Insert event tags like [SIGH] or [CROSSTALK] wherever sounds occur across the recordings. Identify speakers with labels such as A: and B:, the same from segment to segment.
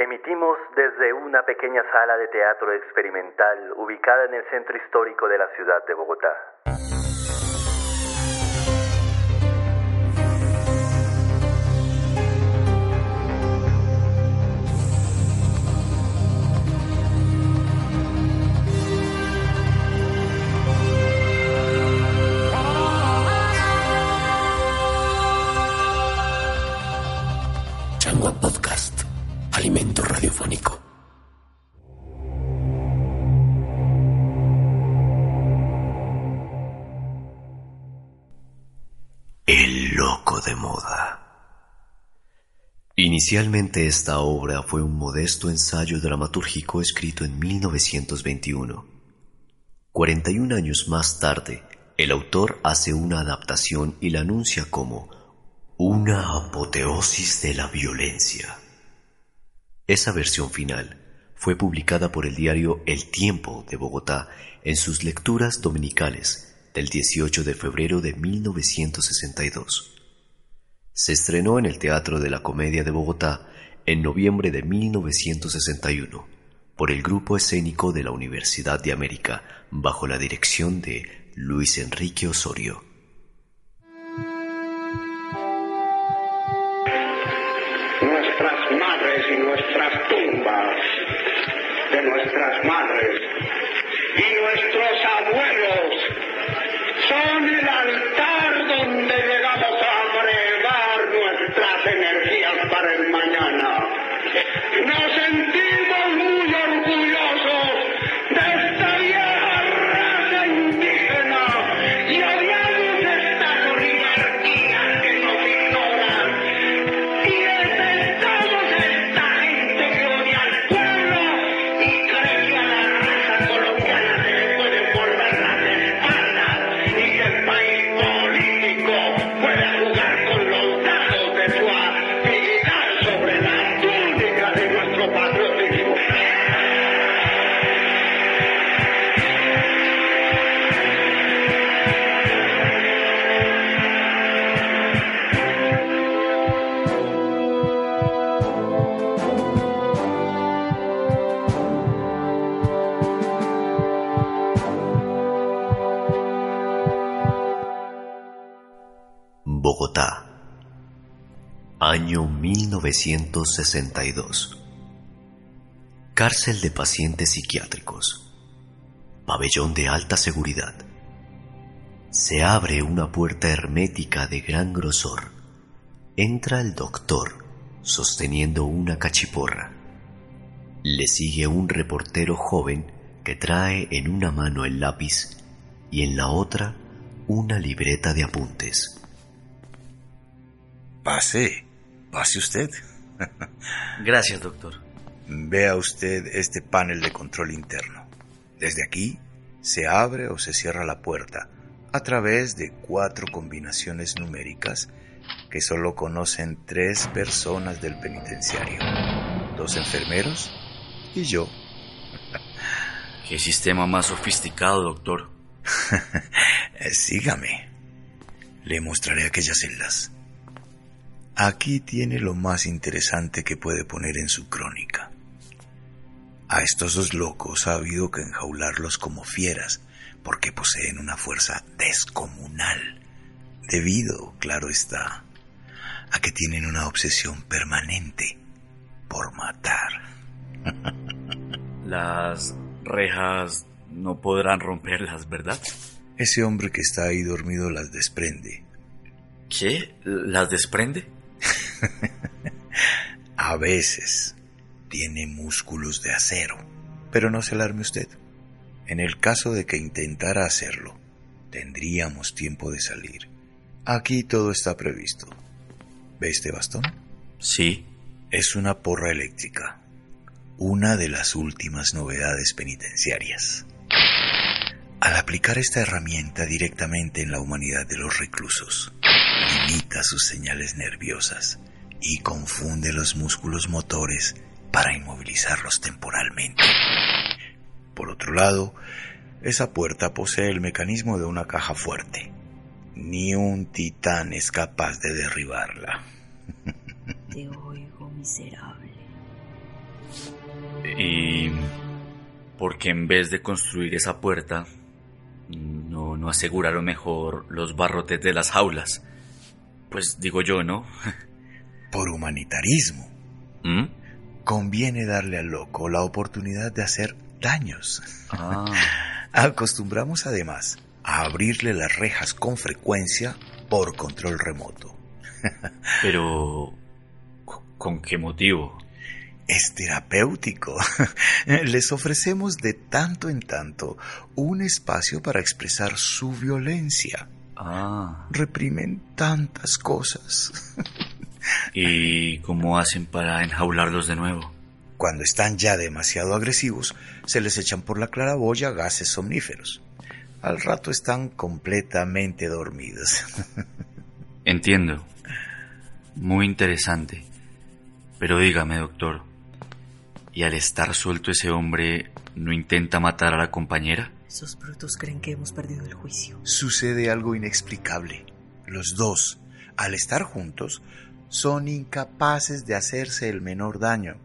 A: Emitimos desde una pequeña sala de teatro experimental ubicada en el centro histórico de la ciudad de Bogotá.
B: Inicialmente esta obra fue un modesto ensayo dramatúrgico escrito en 1921. 41 años más tarde, el autor hace una adaptación y la anuncia como una apoteosis de la violencia. Esa versión final fue publicada por el diario El Tiempo de Bogotá en sus lecturas dominicales del 18 de febrero de 1962 se estrenó en el Teatro de la Comedia de Bogotá en noviembre de 1961 por el grupo escénico de la Universidad de América bajo la dirección de Luis Enrique Osorio.
C: Nuestras madres y nuestras tumbas de nuestras madres y nuestros abuelos Nos
B: 1962. Cárcel de pacientes psiquiátricos. Pabellón de alta seguridad. Se abre una puerta hermética de gran grosor. Entra el doctor, sosteniendo una cachiporra. Le sigue un reportero joven que trae en una mano el lápiz y en la otra una libreta de apuntes.
D: Pase, pase usted.
E: Gracias, doctor.
D: Vea usted este panel de control interno. Desde aquí se abre o se cierra la puerta a través de cuatro combinaciones numéricas que solo conocen tres personas del penitenciario. Dos enfermeros y yo.
E: Qué sistema más sofisticado, doctor. [LAUGHS]
D: Sígame. Le mostraré aquellas celdas. Aquí tiene lo más interesante que puede poner en su crónica. A estos dos locos ha habido que enjaularlos como fieras porque poseen una fuerza descomunal, debido, claro está, a que tienen una obsesión permanente por matar.
E: Las rejas no podrán romperlas, ¿verdad?
D: Ese hombre que está ahí dormido las desprende.
E: ¿Qué? ¿Las desprende? [LAUGHS]
D: A veces tiene músculos de acero, pero no se alarme usted. En el caso de que intentara hacerlo, tendríamos tiempo de salir. Aquí todo está previsto. ¿Ve este bastón?
E: Sí.
D: Es una porra eléctrica, una de las últimas novedades penitenciarias. Al aplicar esta herramienta directamente en la humanidad de los reclusos, limita sus señales nerviosas y confunde los músculos motores para inmovilizarlos temporalmente. Por otro lado, esa puerta posee el mecanismo de una caja fuerte. Ni un titán es capaz de derribarla. [LAUGHS]
F: Te oigo, miserable.
E: ¿Y por qué en vez de construir esa puerta, no, no aseguraron mejor los barrotes de las jaulas? Pues digo yo, ¿no? [LAUGHS]
D: Por humanitarismo.
E: ¿Mm?
D: Conviene darle al loco la oportunidad de hacer daños.
E: Ah, [LAUGHS]
D: Acostumbramos además a abrirle las rejas con frecuencia por control remoto. [LAUGHS]
E: pero... ¿Con qué motivo?
D: Es terapéutico. [LAUGHS] Les ofrecemos de tanto en tanto un espacio para expresar su violencia.
E: Ah,
D: Reprimen tantas cosas.
E: ¿Y cómo hacen para enjaularlos de nuevo?
D: Cuando están ya demasiado agresivos, se les echan por la claraboya gases somníferos. Al rato están completamente dormidos. [LAUGHS]
E: Entiendo. Muy interesante. Pero dígame, doctor, ¿y al estar suelto ese hombre no intenta matar a la compañera?
F: Esos brutos creen que hemos perdido el juicio.
D: Sucede algo inexplicable. Los dos, al estar juntos, son incapaces de hacerse el menor daño.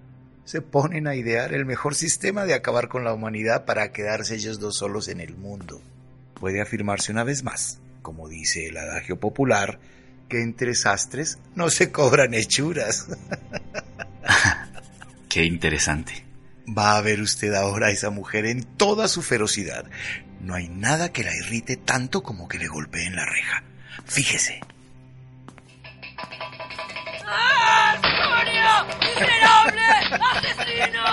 D: Se ponen a idear el mejor sistema de acabar con la humanidad para quedarse ellos dos solos en el mundo. Puede afirmarse una vez más, como dice el adagio popular, que entre sastres no se cobran hechuras. [LAUGHS]
E: Qué interesante.
D: Va a ver usted ahora a esa mujer en toda su ferocidad. No hay nada que la irrite tanto como que le golpeen la reja. Fíjese.
G: ¡Miserable! ¡Asesino!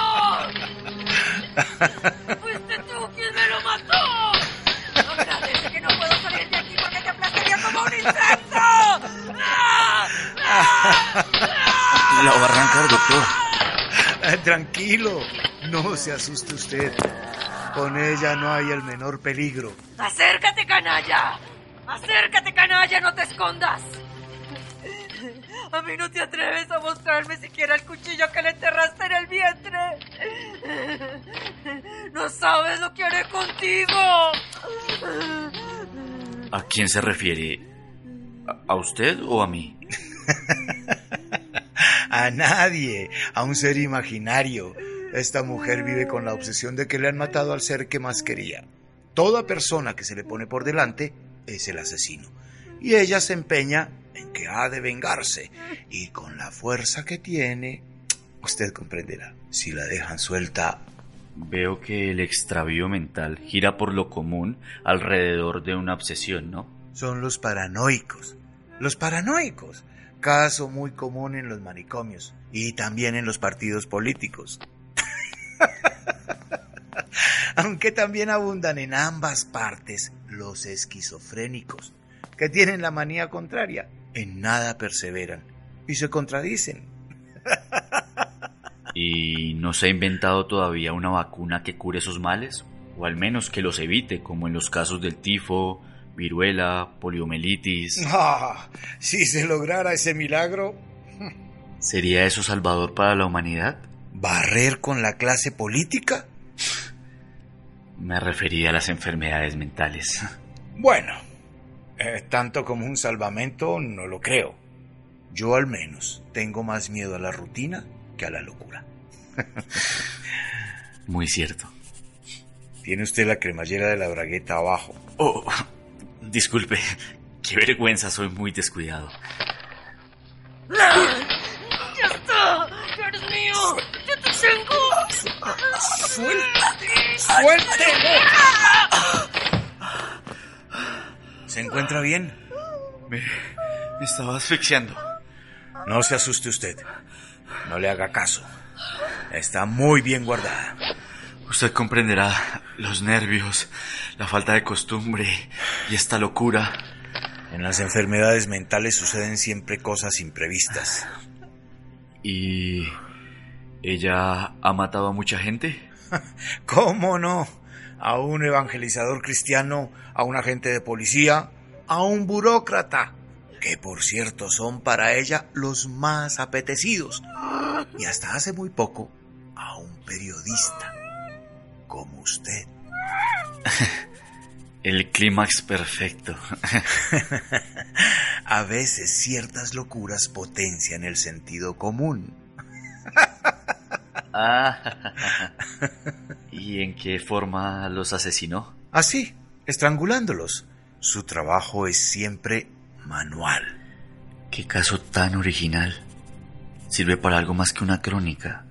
G: ¡Fuiste tú quien me lo mató! ¡Agradece que no puedo salir de aquí porque te aplastaría como un insecto! ¡Ah! [LAUGHS] ¡Ah!
E: La va a arrancar, doctor. [LAUGHS]
D: Ah, Tranquilo, no se asuste usted. Con ella no hay el menor peligro.
G: ¡Acércate, canalla! ¡Acércate, canalla! ¡No te escondas! [LAUGHS] A mí no te atreves a mostrarme siquiera el cuchillo que le enterraste en el vientre. [LAUGHS] No sabes lo que haré contigo.
E: ¿A quién se refiere? ¿A- ¿A usted o a mí? [LAUGHS]
D: A nadie, a un ser imaginario. Esta mujer vive con la obsesión de que le han matado al ser que más quería. Toda persona que se le pone por delante es el asesino. Y ella se empeña en que ha de vengarse. Y con la fuerza que tiene, usted comprenderá. Si la dejan suelta,
E: Veo que el extravío mental gira por lo común alrededor de una obsesión, ¿no?
D: son los paranoicos. Los paranoicos. Caso muy común en los manicomios y también en los partidos políticos. [LAUGHS] Aunque también abundan en ambas partes los esquizofrénicos, que tienen la manía contraria, en nada perseveran y se contradicen. [LAUGHS]
E: ¿Y no se ha inventado todavía una vacuna que cure esos males? O al menos que los evite, como en los casos del tifo, viruela, poliomielitis. [LAUGHS]
D: Ah, si se lograra ese milagro,
E: ¿Sería eso salvador para la humanidad?
D: barrer con la clase política.
E: Me refería a las enfermedades mentales. [LAUGHS]
D: Bueno, eh, tanto como un salvamento no lo creo. Yo al menos tengo más miedo a la rutina que a la locura. [LAUGHS]
E: Muy cierto.
D: Tiene usted la cremallera de la bragueta abajo.
E: Oh, disculpe. Qué vergüenza, soy muy descuidado.
G: ¡Ya está! ¡Ya eres mío! ¡Ya te tengo!
D: ¡Suéltate! ¡Suéltelo! ¿Se encuentra bien?
E: Me, me estaba asfixiando.
D: No se asuste usted. No le haga caso. Está muy bien guardada.
E: Usted comprenderá los nervios, la falta de costumbre y esta locura.
D: En las enfermedades mentales suceden siempre cosas imprevistas.
E: ¿Y ella ha matado a mucha gente? [LAUGHS]
D: ¿Cómo no? A un evangelizador cristiano, a un agente de policía, a un burócrata, que por cierto son para ella los más apetecidos, y hasta hace muy poco a un periodista, como usted. [LAUGHS]
E: El clímax perfecto. [LAUGHS]
D: A veces ciertas locuras potencian el sentido común. [LAUGHS]
E: Ah, [LAUGHS] ¿y en qué forma los asesinó?
D: Así, estrangulándolos. Su trabajo es siempre manual.
E: Qué caso tan original. Sirve para algo más que una crónica.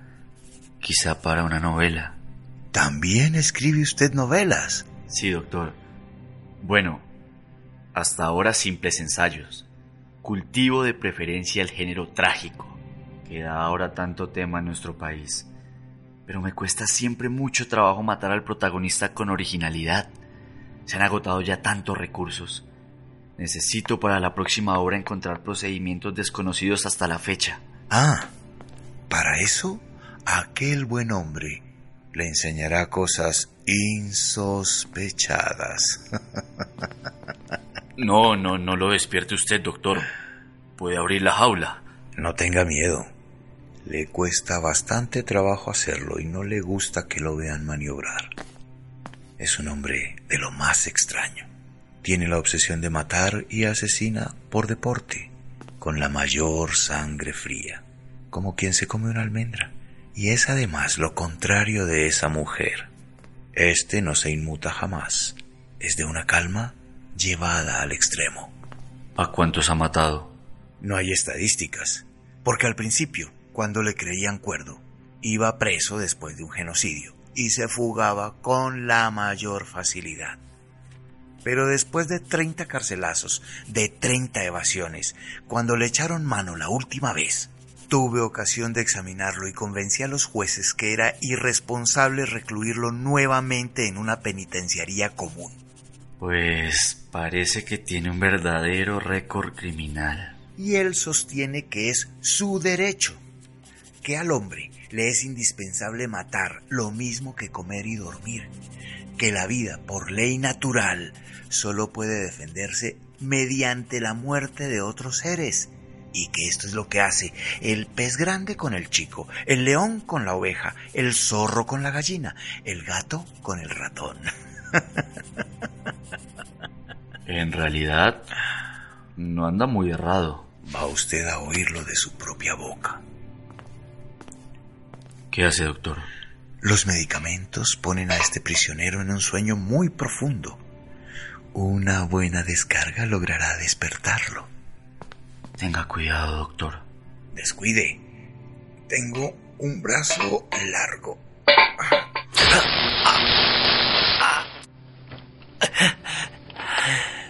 E: Quizá para una novela.
D: También escribe usted novelas.
E: Sí, doctor. Bueno, hasta ahora simples ensayos. Cultivo de preferencia el género trágico, que da ahora tanto tema en nuestro país. Pero me cuesta siempre mucho trabajo matar al protagonista con originalidad. Se han agotado ya tantos recursos. Necesito para la próxima obra encontrar procedimientos desconocidos hasta la fecha.
D: Ah, para eso, aquel buen hombre le enseñará cosas insospechadas.
E: No, no, no lo despierte usted, doctor. Puede abrir la jaula.
D: No tenga miedo. Le cuesta bastante trabajo hacerlo y no le gusta que lo vean maniobrar. Es un hombre de lo más extraño. Tiene la obsesión de matar y asesina por deporte, con la mayor sangre fría, como quien se come una almendra. Y es además lo contrario de esa mujer. Este no se inmuta jamás. Es de una calma llevada al extremo.
E: ¿A cuántos ha matado?
D: No hay estadísticas, porque al principio, cuando le creían cuerdo, iba preso después de un genocidio y se fugaba con la mayor facilidad. Pero después de 30 carcelazos, de 30 evasiones, cuando le echaron mano la última vez, tuve ocasión de examinarlo y convencí a los jueces que era irresponsable recluirlo nuevamente en una penitenciaría común.
E: Pues parece que tiene un verdadero récord criminal.
D: Y él sostiene que es su derecho, que al hombre le es indispensable matar lo mismo que comer y dormir, que la vida por ley natural solo puede defenderse mediante la muerte de otros seres, y que esto es lo que hace el pez grande con el chico, el león con la oveja, el zorro con la gallina, el gato con el ratón. [LAUGHS]
E: En realidad, no anda muy errado.
D: Va usted a oírlo de su propia boca.
E: ¿Qué hace, doctor?
D: Los medicamentos ponen a este prisionero en un sueño muy profundo. Una buena descarga logrará despertarlo.
E: Tenga cuidado, doctor.
D: Descuide. Tengo un brazo largo. [LAUGHS]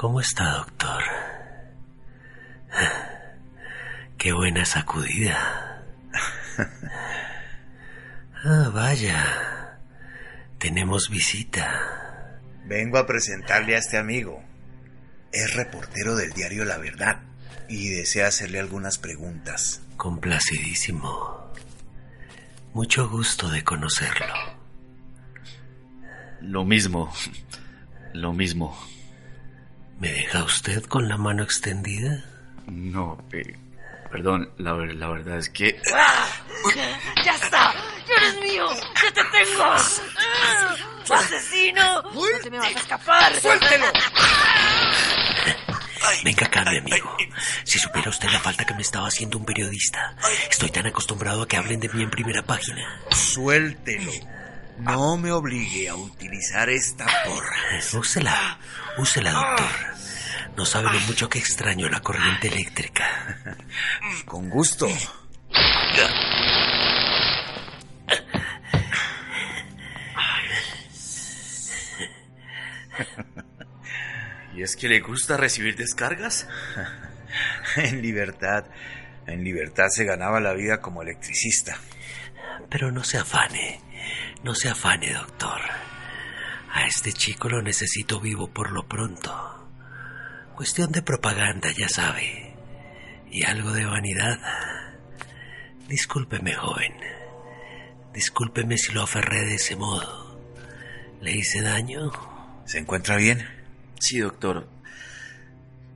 H: ¿Cómo está, doctor? Qué buena sacudida. Ah, vaya. Tenemos visita.
D: Vengo a presentarle a este amigo. Es reportero del diario La Verdad y desea hacerle algunas preguntas.
H: Complacidísimo. Mucho gusto de conocerlo.
E: Lo mismo. Lo mismo.
H: ¿Me deja usted con la mano extendida?
E: No, eh, perdón, la, la verdad es que... [LAUGHS]
G: ¡Ya está! ¡Ya eres mío! ¡Ya te tengo! ¡Ah! ¡Asesino! ¡No te me vas a escapar! ¡Suéltelo!
H: Venga acá, mi amigo. Si supiera usted la falta que me estaba haciendo un periodista. Estoy tan acostumbrado a que hablen de mí en primera página.
D: Suéltelo. No me obligue a utilizar esta porra.
H: Úsela, úsela, doctor. No sabe lo mucho que extraño la corriente eléctrica.
D: Con gusto.
E: ¿Y es que le gusta recibir descargas? [LAUGHS]
D: En libertad, en libertad se ganaba la vida como electricista.
H: Pero no se afane, no se afane, doctor. A este chico lo necesito vivo por lo pronto. Cuestión de propaganda, ya sabe. Y algo de vanidad. Discúlpeme, joven. Discúlpeme si lo aferré de ese modo. ¿Le hice daño?
D: ¿Se encuentra bien?
E: Sí, doctor.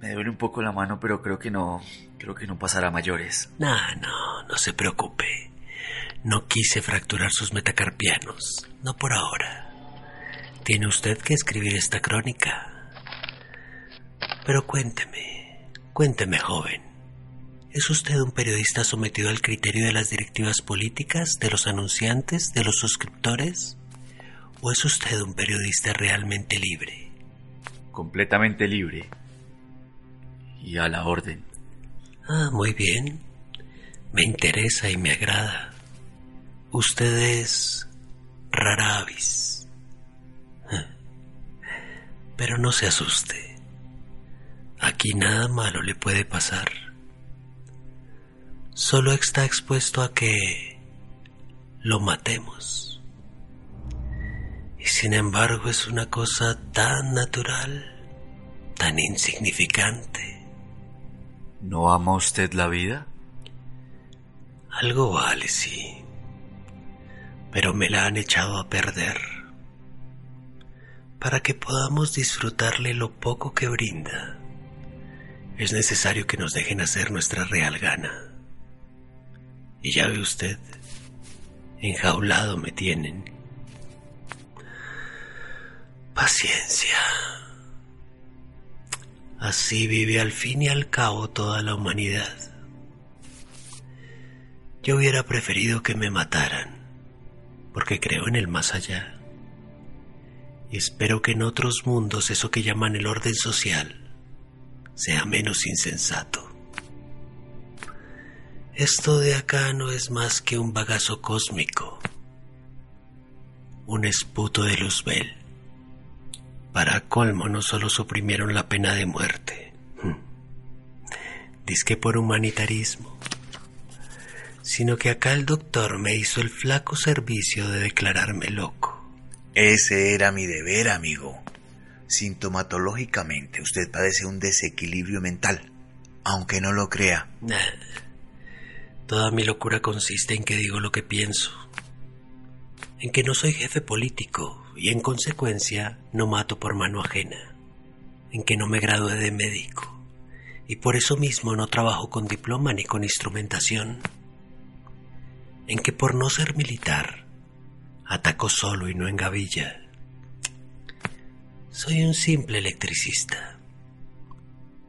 E: Me duele un poco la mano, pero creo que no... Creo que no pasará a mayores.
H: No, no, no se preocupe. No quise fracturar sus metacarpianos. No por ahora. tiene usted que escribir esta crónica. Pero cuénteme, cuénteme, joven. ¿Es usted un periodista sometido al criterio de las directivas políticas, de los anunciantes, de los suscriptores? ¿O es usted un periodista realmente libre?
E: Completamente libre. Y a la orden.
H: Ah, muy bien. Me interesa y me agrada. Usted es rara avis. Pero no se asuste. Aquí nada malo le puede pasar. Solo está expuesto a que lo matemos. Y sin embargo es una cosa tan natural, tan insignificante.
E: ¿No ama usted la vida?
H: Algo vale, sí. Pero me la han echado a perder. Para que podamos disfrutarle lo poco que brinda, es necesario que nos dejen hacer nuestra real gana. Y ya ve usted, enjaulado me tienen. Paciencia. Así vive al fin y al cabo toda la humanidad. Yo hubiera preferido que me mataran, porque creo en el más allá. Y espero que en otros mundos eso que llaman el orden social sea menos insensato. Esto de acá no es más que un bagazo cósmico, un esputo de Luzbel. Para colmo no solo suprimieron la pena de muerte, [LAUGHS] que por humanitarismo, sino que acá el doctor me hizo el flaco servicio de declararme loco.
D: Ese era mi deber, amigo. Sintomatológicamente usted padece un desequilibrio mental, aunque no lo crea.
H: Toda mi locura consiste en que digo lo que pienso, en que no soy jefe político y en consecuencia no mato por mano ajena, en que no me gradué de médico y por eso mismo no trabajo con diploma ni con instrumentación, en que por no ser militar ataco solo y no en gavilla. Soy un simple electricista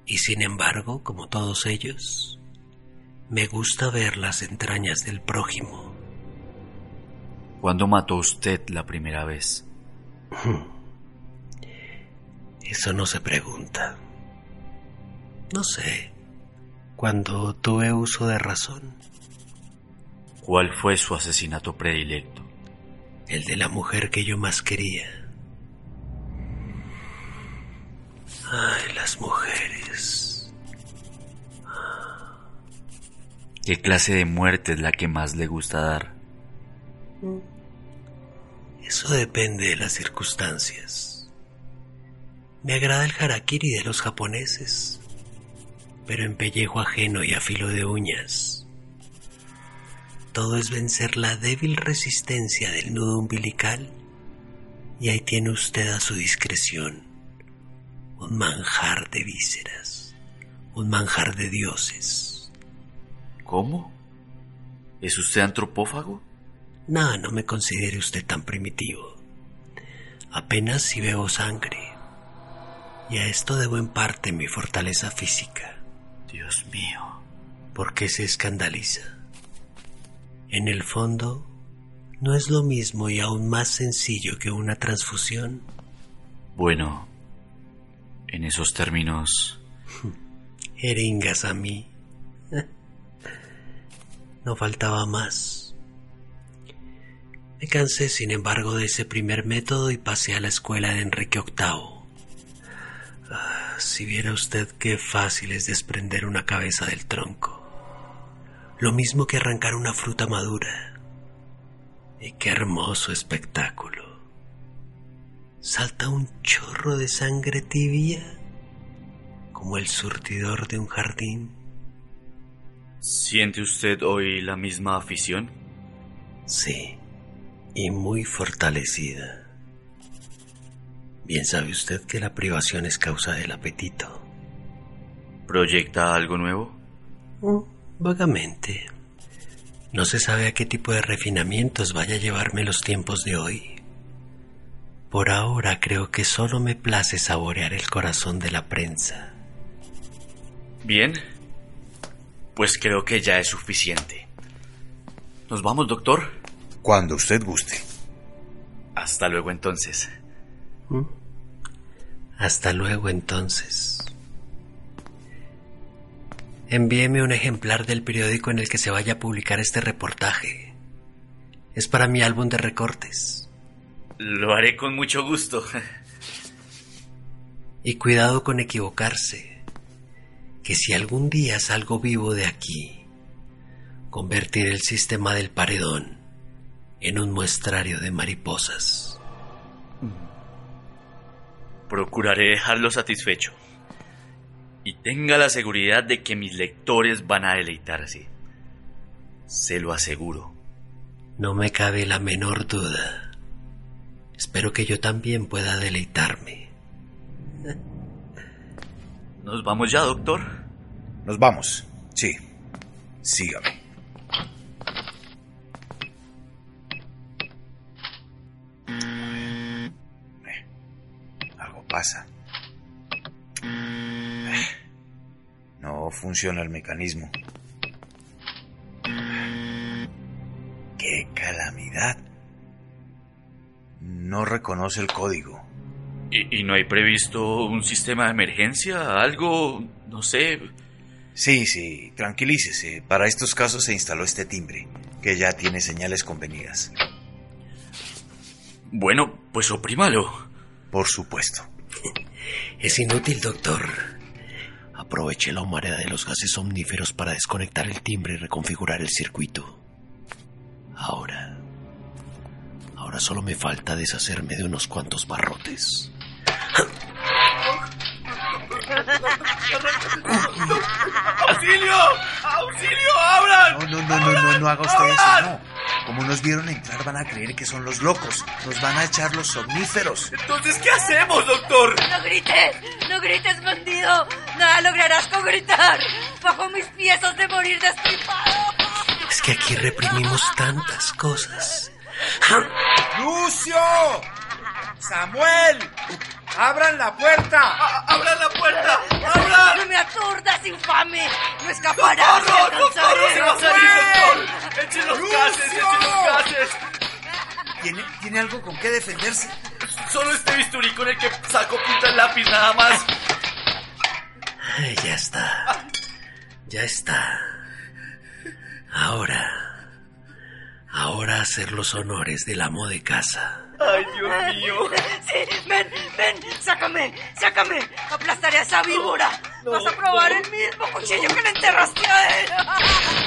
H: y sin embargo, como todos ellos, me gusta ver las entrañas del prójimo.
E: ¿Cuándo mató usted la primera vez? [LAUGHS]
H: Eso no se pregunta. No sé. Cuando tuve uso de razón.
E: ¿Cuál fue su asesinato predilecto?
H: El de la mujer que yo más quería. Ay, las mujeres.
E: ¿Qué clase de muerte es la que más le gusta dar?
H: Eso depende de las circunstancias. Me agrada el harakiri de los japoneses, pero en pellejo ajeno y a filo de uñas. Todo es vencer la débil resistencia del nudo umbilical y ahí tiene usted a su discreción un manjar de vísceras, un manjar de dioses.
E: ¿Cómo? ¿Es usted antropófago?
H: No, no me considere usted tan primitivo. Apenas si bebo sangre. Y a esto debo en parte mi fortaleza física.
E: Dios mío.
H: ¿Por qué se escandaliza? En el fondo, no es lo mismo y aún más sencillo que una transfusión.
E: Bueno, en esos términos... [LAUGHS]
H: Eringas a mí. [LAUGHS] No faltaba más. Me cansé, sin embargo, de ese primer método y pasé a la escuela de Enrique VIII. Ah, si viera usted qué fácil es desprender una cabeza del tronco. Lo mismo que arrancar una fruta madura. Y qué hermoso espectáculo salta un chorro de sangre tibia como el surtidor de un jardín.
E: ¿Siente usted hoy la misma afición?
H: Sí, y muy fortalecida. Bien sabe usted que la privación es causa del apetito.
E: ¿Proyecta algo nuevo?
H: Mm, vagamente. No se sabe a qué tipo de refinamientos vaya a llevarme los tiempos de hoy. por ahora creo que solo me place saborear el corazón de la prensa.
E: Bien, pues creo que ya es suficiente. ¿Nos vamos, doctor?
D: Cuando usted guste.
E: Hasta luego entonces.
H: ¿Mm? Hasta luego entonces. Envíeme un ejemplar del periódico en el que se vaya a publicar este reportaje. Es para mi álbum de recortes.
E: Lo haré con mucho gusto.
H: Y cuidado con equivocarse, que si algún día salgo vivo de aquí, convertiré el sistema del paredón en un muestrario de mariposas.
E: Procuraré dejarlo satisfecho. Y tenga la seguridad de que mis lectores van a deleitarse. Se lo aseguro.
H: No me cabe la menor duda. Espero que yo también pueda deleitarme.
E: ¿Nos vamos ya, doctor?
D: Nos vamos. Sí. Sígame. Eh, algo pasa. No funciona el mecanismo. ¡Qué calamidad! No reconoce el código.
E: ¿Y, y no hay previsto un sistema de emergencia? ¿Algo? No sé.
D: Sí, sí, tranquilícese. Para estos casos se instaló este timbre, que ya tiene señales convenidas.
E: Bueno, pues oprímalo.
D: Por supuesto. [LAUGHS]
H: Es inútil, doctor. Aproveché la humareda de los gases omníferos para desconectar el timbre y reconfigurar el circuito. Ahora... Ahora solo me falta deshacerme de unos cuantos barrotes.
E: ¡Auxilio! ¡Auxilio! ¡Abran!
D: No, no, no, no, no, no haga usted eso, no. Como nos vieron entrar van a creer que son los locos. Nos van a echar los somníferos.
E: Entonces, ¿qué hacemos, doctor?
G: ¡No grites! ¡No grites, bandido! Nada lograrás con gritar. Bajo mis pies has de morir destripado.
H: Es que aquí reprimimos tantas cosas.
I: ¡Lucio! ¡¡Samuel! ¡Abran la puerta!
E: ¡Abran la puerta! ¡Abran!
G: ¡No me aturdas, infame! ¡No escaparás!
E: ¡Socorro! ¡Socorro! ¡Se va a salir, doctor! ¡Echen los
I: ¡Lucio!
E: gases! ¡Echen los gases!
I: ¿Tiene, ¿Tiene algo con qué defenderse?
E: Solo este bisturí con el que saco punta el lápiz nada más.
H: Ay, ya está. Ya está. Ahora. Ahora hacer los honores del amo de casa.
E: ¡Ay, Dios mío!
G: Sí, ven, ven, sácame, sácame. Aplastaré a esa víbora. Vas a probar el mismo cuchillo que le enterraste a él.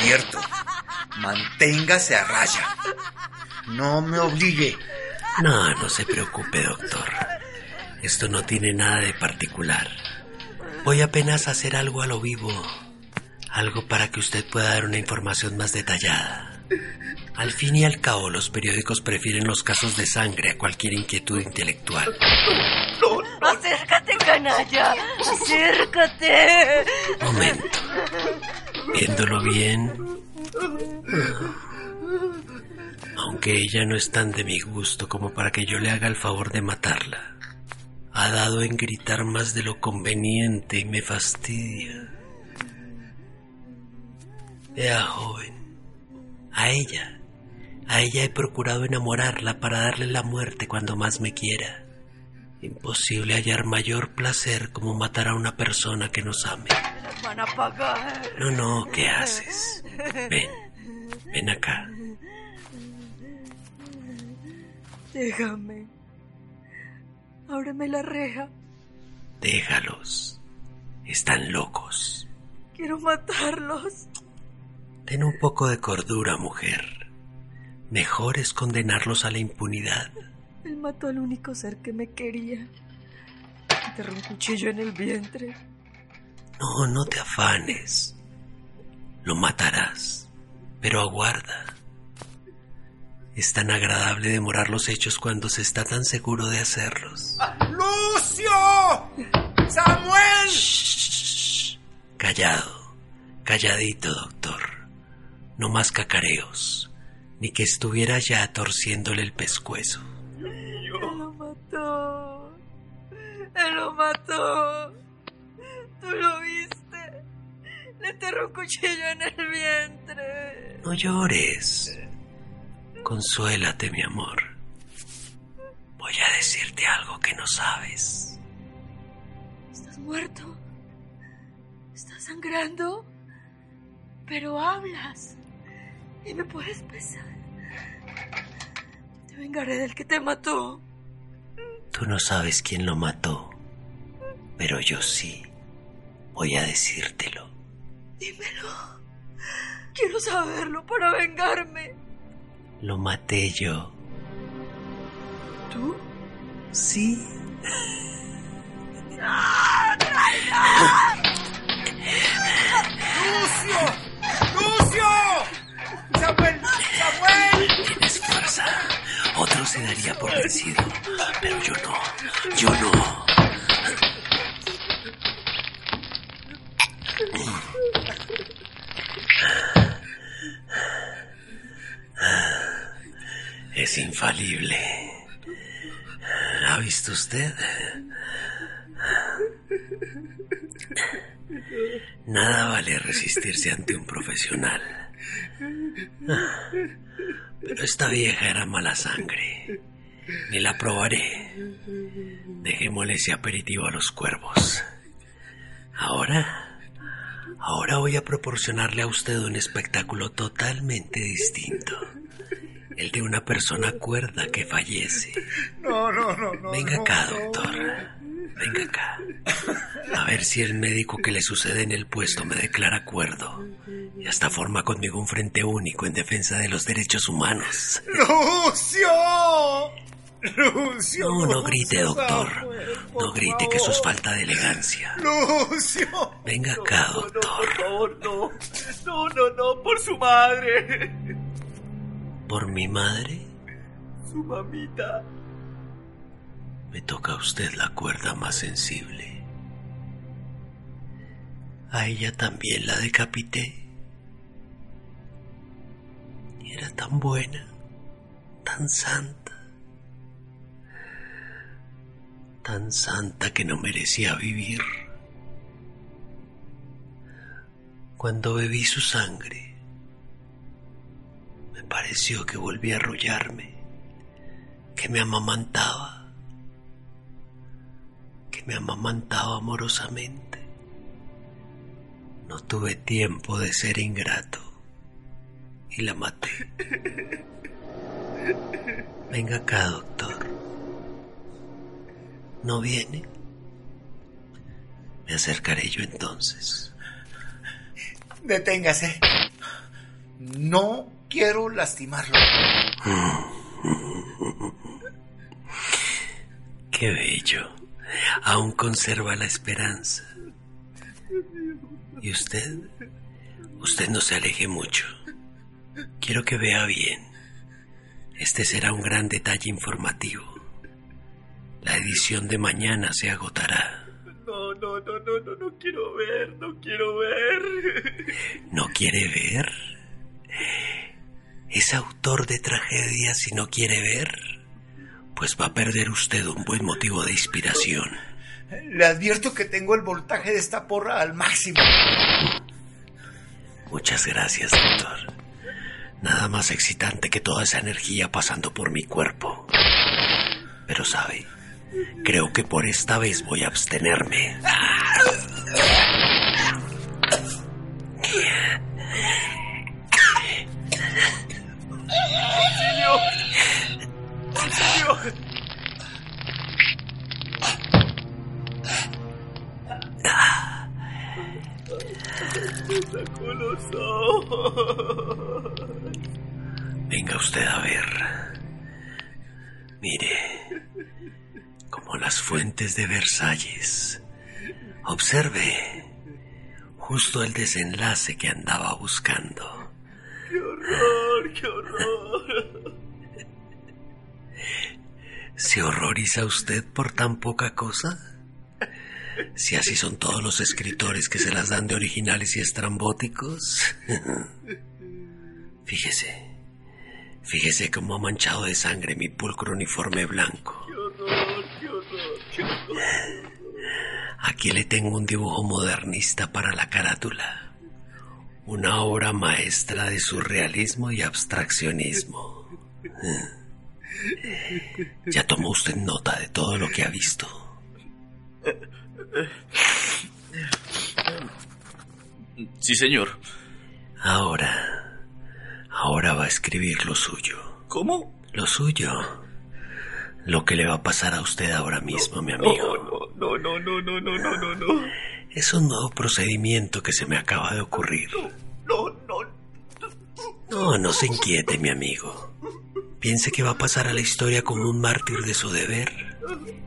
I: Cierto. Manténgase a raya. No me obligue.
H: No, no se preocupe, doctor. Esto no tiene nada de particular. Voy apenas a hacer algo a lo vivo. Algo para que usted pueda dar una información más detallada. Al fin y al cabo, los periódicos prefieren los casos de sangre a cualquier inquietud intelectual.
G: Acércate, canalla. Acércate.
H: Momento. Viéndolo bien. Aunque ella no es tan de mi gusto como para que yo le haga el favor de matarla. Ha dado en gritar más de lo conveniente y me fastidia. Vea, joven. A ella. A ella he procurado enamorarla para darle la muerte cuando más me quiera. Imposible hallar mayor placer como matar a una persona que nos ame.
G: Van a pagar.
H: No, no, ¿qué haces? Ven, ven acá.
G: Déjame. Ábreme la reja.
H: Déjalos. Están locos.
G: Quiero matarlos.
H: Ten un poco de cordura, mujer. Mejor es condenarlos a la impunidad.
G: Él mató al único ser que me quería. Enterró un cuchillo en el vientre.
H: No, no te afanes. Lo matarás, pero aguarda. Es tan agradable demorar los hechos cuando se está tan seguro de hacerlos.
I: ¡Lucio! ¡Samuel!
H: Shh. Callado, calladito, doctor. No más cacareos, ni que estuviera ya torciéndole el pescuezo.
G: Me lo mató. mató. Tú lo viste. Le enterró un cuchillo en el vientre.
H: No llores. Consuélate, mi amor. Voy a decirte algo que no sabes.
G: ¿Estás muerto? ¿Estás sangrando? Pero hablas. Y me puedes besar. Te vengaré del que te mató.
H: Tú no sabes quién lo mató, pero yo sí. Voy a decírtelo.
G: Dímelo. Quiero saberlo para vengarme.
H: Lo maté yo.
G: ¿Tú?
H: Sí.
I: ¡Lucio! [LAUGHS] ¡Lucio!
H: Otro se daría por vencido, pero yo no. Yo no. Es infalible. ¿Ha visto usted? Nada vale resistirse ante un profesional. Pero esta vieja era mala sangre. Ni la probaré. Dejémosle ese aperitivo a los cuervos. Ahora, ahora voy a proporcionarle a usted un espectáculo totalmente distinto. El de una persona cuerda que fallece.
I: No, no, no, no.
H: Venga acá, doctor. Venga acá. A ver si el médico que le sucede en el puesto me declara cuerdo. Y hasta forma conmigo un frente único en defensa de los derechos humanos.
I: ¡Lucio! ¡Lucio!
H: No, no grite, doctor. No grite que eso es falta de elegancia.
I: ¡Lucio!
H: Venga acá, doctor.
E: favor, no. No, no, no, por su madre.
H: Por mi madre,
E: Su mamita.
H: Me toca a usted la cuerda más sensible. A ella también la decapité. Y era tan buena, tan santa, tan santa que no merecía vivir. Cuando bebí su sangre, me pareció que volvía a arrullarme, que me amamantaba, me amamantaba amorosamente. No tuve tiempo de ser ingrato y la maté. Venga acá, doctor. ¿No viene? Me acercaré yo entonces.
I: Deténgase. No quiero lastimarlo. [LAUGHS]
H: Qué bello. Aún conserva la esperanza. ¿Y usted? Usted no se aleje mucho. Quiero que vea bien. Este será un gran detalle informativo. La edición de mañana se agotará.
E: No, no, no, no, no, no quiero ver, no quiero ver.
H: ¿No quiere ver? ¿Es autor de tragedias y no quiere ver? Pues va a perder usted un buen motivo de inspiración.
I: Le advierto que tengo el voltaje de esta porra al máximo.
H: Muchas gracias, doctor. Nada más excitante que toda esa energía pasando por mi cuerpo. Pero sabe, creo que por esta vez voy a abstenerme. Venga usted a ver. Mire, como las fuentes de Versalles. Observe justo el desenlace que andaba buscando.
E: ¡Qué horror, qué horror!
H: ¿Se horroriza usted por tan poca cosa? Si así son todos los escritores que se las dan de originales y estrambóticos. [LAUGHS] Fíjese, fíjese cómo ha manchado de sangre mi pulcro uniforme blanco.
E: ¡Qué horror, qué horror, qué horror!
H: Aquí le tengo un dibujo modernista para la carátula. Una obra maestra de surrealismo y abstraccionismo. Ya tomó usted nota de todo lo que ha visto.
E: Sí, señor.
H: Ahora, ahora va a escribir lo suyo.
E: ¿Cómo?
H: Lo suyo. Lo que le va a pasar a usted ahora mismo, mi amigo.
E: No, no, no, no, no, no, no, no.
H: Es un nuevo procedimiento que se me acaba de ocurrir.
E: No, no.
H: No, no se inquiete, mi amigo. Piense que va a pasar a la historia como un mártir de su deber.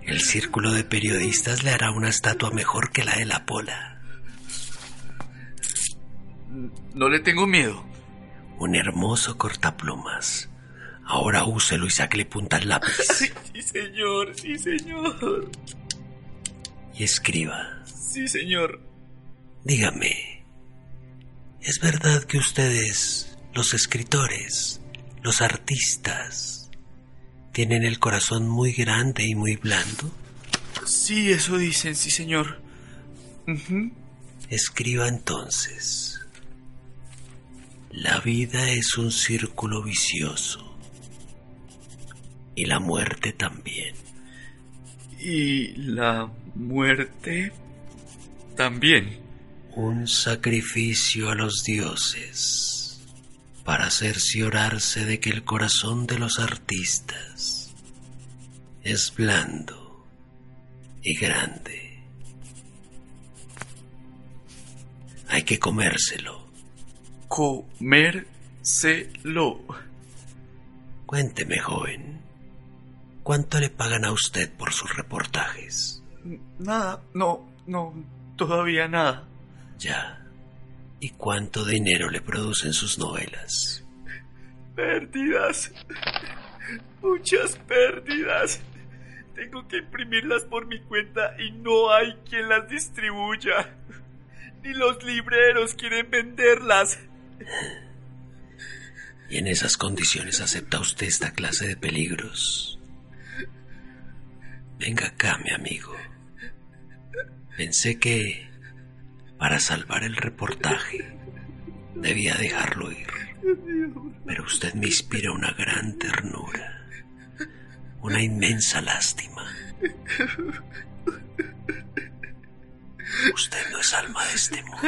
H: El círculo de periodistas le hará una estatua mejor que la de la pola.
E: No le tengo miedo.
H: Un hermoso cortaplumas. Ahora úselo y sáquele punta al lápiz. [LAUGHS]
E: Sí, señor, sí, señor.
H: Y escriba.
E: Sí, señor.
H: Dígame, ¿es verdad que ustedes, los escritores, los artistas, tienen el corazón muy grande y muy blando?
E: Sí, eso dicen, sí, señor.
H: Escriba entonces. La vida es un círculo vicioso. Y la muerte también.
E: Y la muerte también.
H: Un sacrificio a los dioses para cerciorarse de que el corazón de los artistas es blando y grande. Hay que comérselo.
E: Comérselo.
H: Cuénteme, joven. ¿Cuánto le pagan a usted por sus reportajes?
E: Nada, no, no, todavía nada.
H: Ya. ¿Y cuánto dinero le producen sus novelas?
E: Pérdidas. Muchas pérdidas. Tengo que imprimirlas por mi cuenta y no hay quien las distribuya. Ni los libreros quieren venderlas.
H: ¿Y en esas condiciones acepta usted esta clase de peligros? Venga acá, mi amigo. Pensé que para salvar el reportaje debía dejarlo ir. Pero usted me inspira una gran ternura, una inmensa lástima. Usted no es alma de este mundo.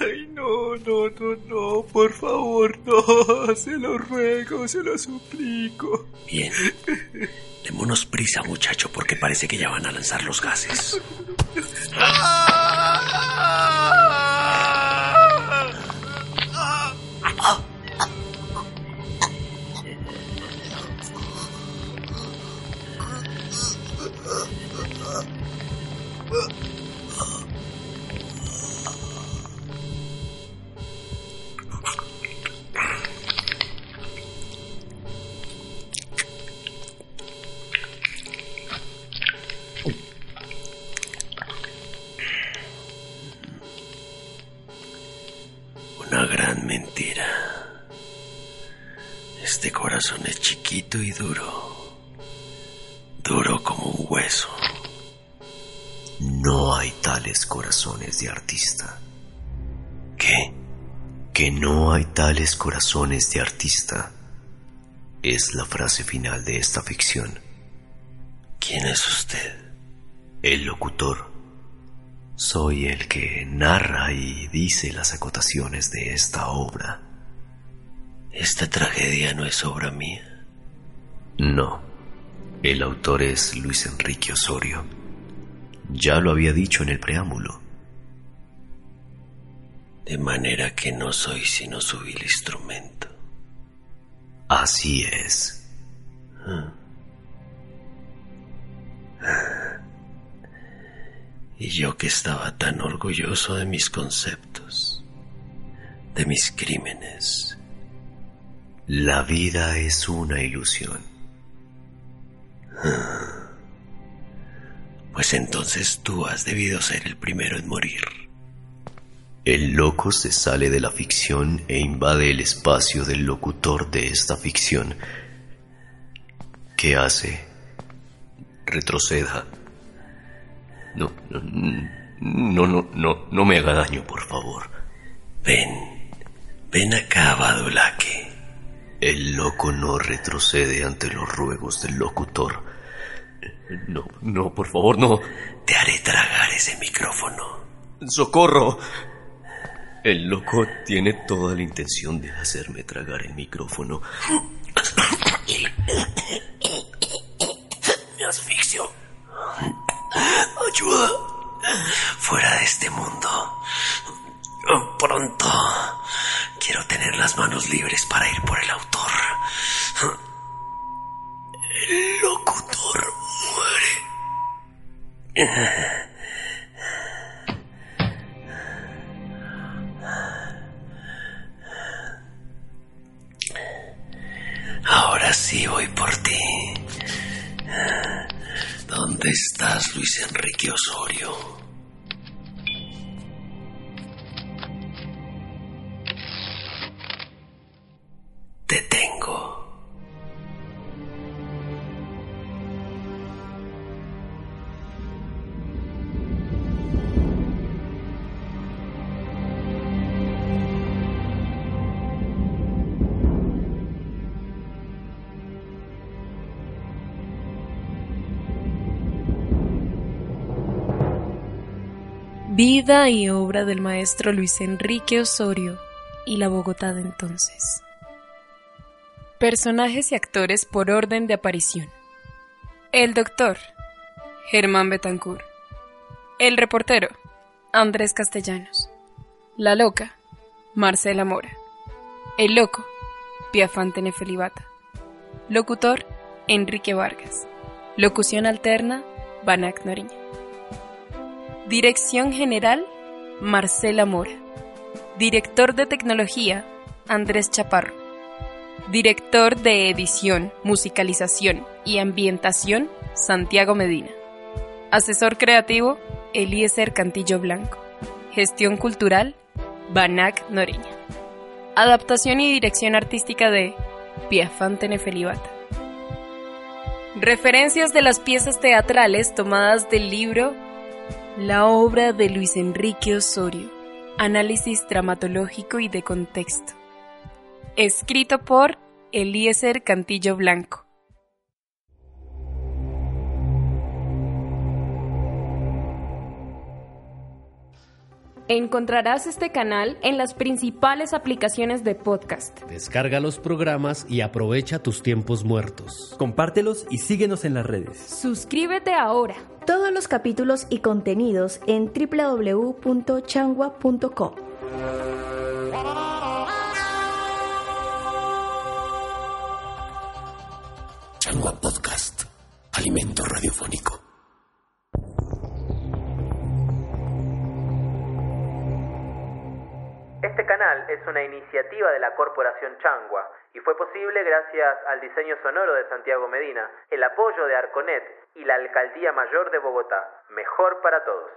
E: Ay, no, no, no, no, por favor, no, se lo ruego, se lo suplico.
H: Bien. Démonos prisa, muchacho, porque parece que ya van a lanzar los gases. Una
B: No hay tales corazones de artista.
H: ¿Qué?
B: Que no hay tales corazones de artista. Es la frase final de esta ficción.
H: ¿Quién es usted?
B: El locutor. Soy el que narra y dice las acotaciones de esta obra.
H: Esta tragedia no es obra mía.
B: No. El autor es Luis Enrique Osorio. Ya lo había dicho en el preámbulo.
H: De manera que no soy sino su vil instrumento.
B: Así es.
H: Y yo que estaba tan orgulloso de mis conceptos, de mis crímenes.
B: La vida es una ilusión.
H: Pues entonces tú has debido ser el primero en morir.
B: El loco se sale de la ficción e invade el espacio del locutor de esta ficción. ¿Qué hace? Retroceda. No, no, No, no, me haga daño, por favor.
H: Ven, ven acá, Badulaque.
B: El loco no retrocede ante los ruegos del locutor. No, no, por favor, no.
H: Te haré tragar ese micrófono.
B: ¡Socorro! El loco tiene toda la intención de hacerme tragar el micrófono.
H: Me asfixio. Ayuda. Fuera de este mundo. Pronto. Quiero tener las manos libres para ir por el autor. El locutor. Ahora sí voy por ti. ¿Dónde estás, Luis Enrique Osorio?
J: Vida y obra del maestro Luis Enrique Osorio y la Bogotá de entonces. Personajes y actores por orden de aparición. El doctor, Germán Betancourt. El reportero, Andrés Castellanos. La loca, Marcela Mora. El loco, Piafante Nefelibata. Locutor, Enrique Vargas. Locución alterna, Banac Noriña. Dirección General, Marcela Mora. Director de Tecnología, Andrés Chaparro. Director de Edición, Musicalización y Ambientación, Santiago Medina. Asesor creativo, Eliezer Cantillo Blanco. Gestión cultural, Banac Noreña. Adaptación y dirección artística de Piafante Nefelibata. Referencias de las piezas teatrales tomadas del libro La obra de Luis Enrique Osorio. Análisis dramatológico y de contexto. Escrito por Eliezer Cantillo Blanco. Encontrarás este canal en las principales aplicaciones de podcast.
K: Descarga los programas y aprovecha tus tiempos muertos.
L: Compártelos y síguenos en las redes.
J: Suscríbete ahora.
M: Todos los capítulos y contenidos en www.changua.com.
H: Changua Podcast. Alimento radiofónico.
A: Este canal es una iniciativa de la Corporación Changua y fue posible gracias al diseño sonoro de Santiago Medina, el apoyo de Arconet y la Alcaldía Mayor de Bogotá. Mejor para todos.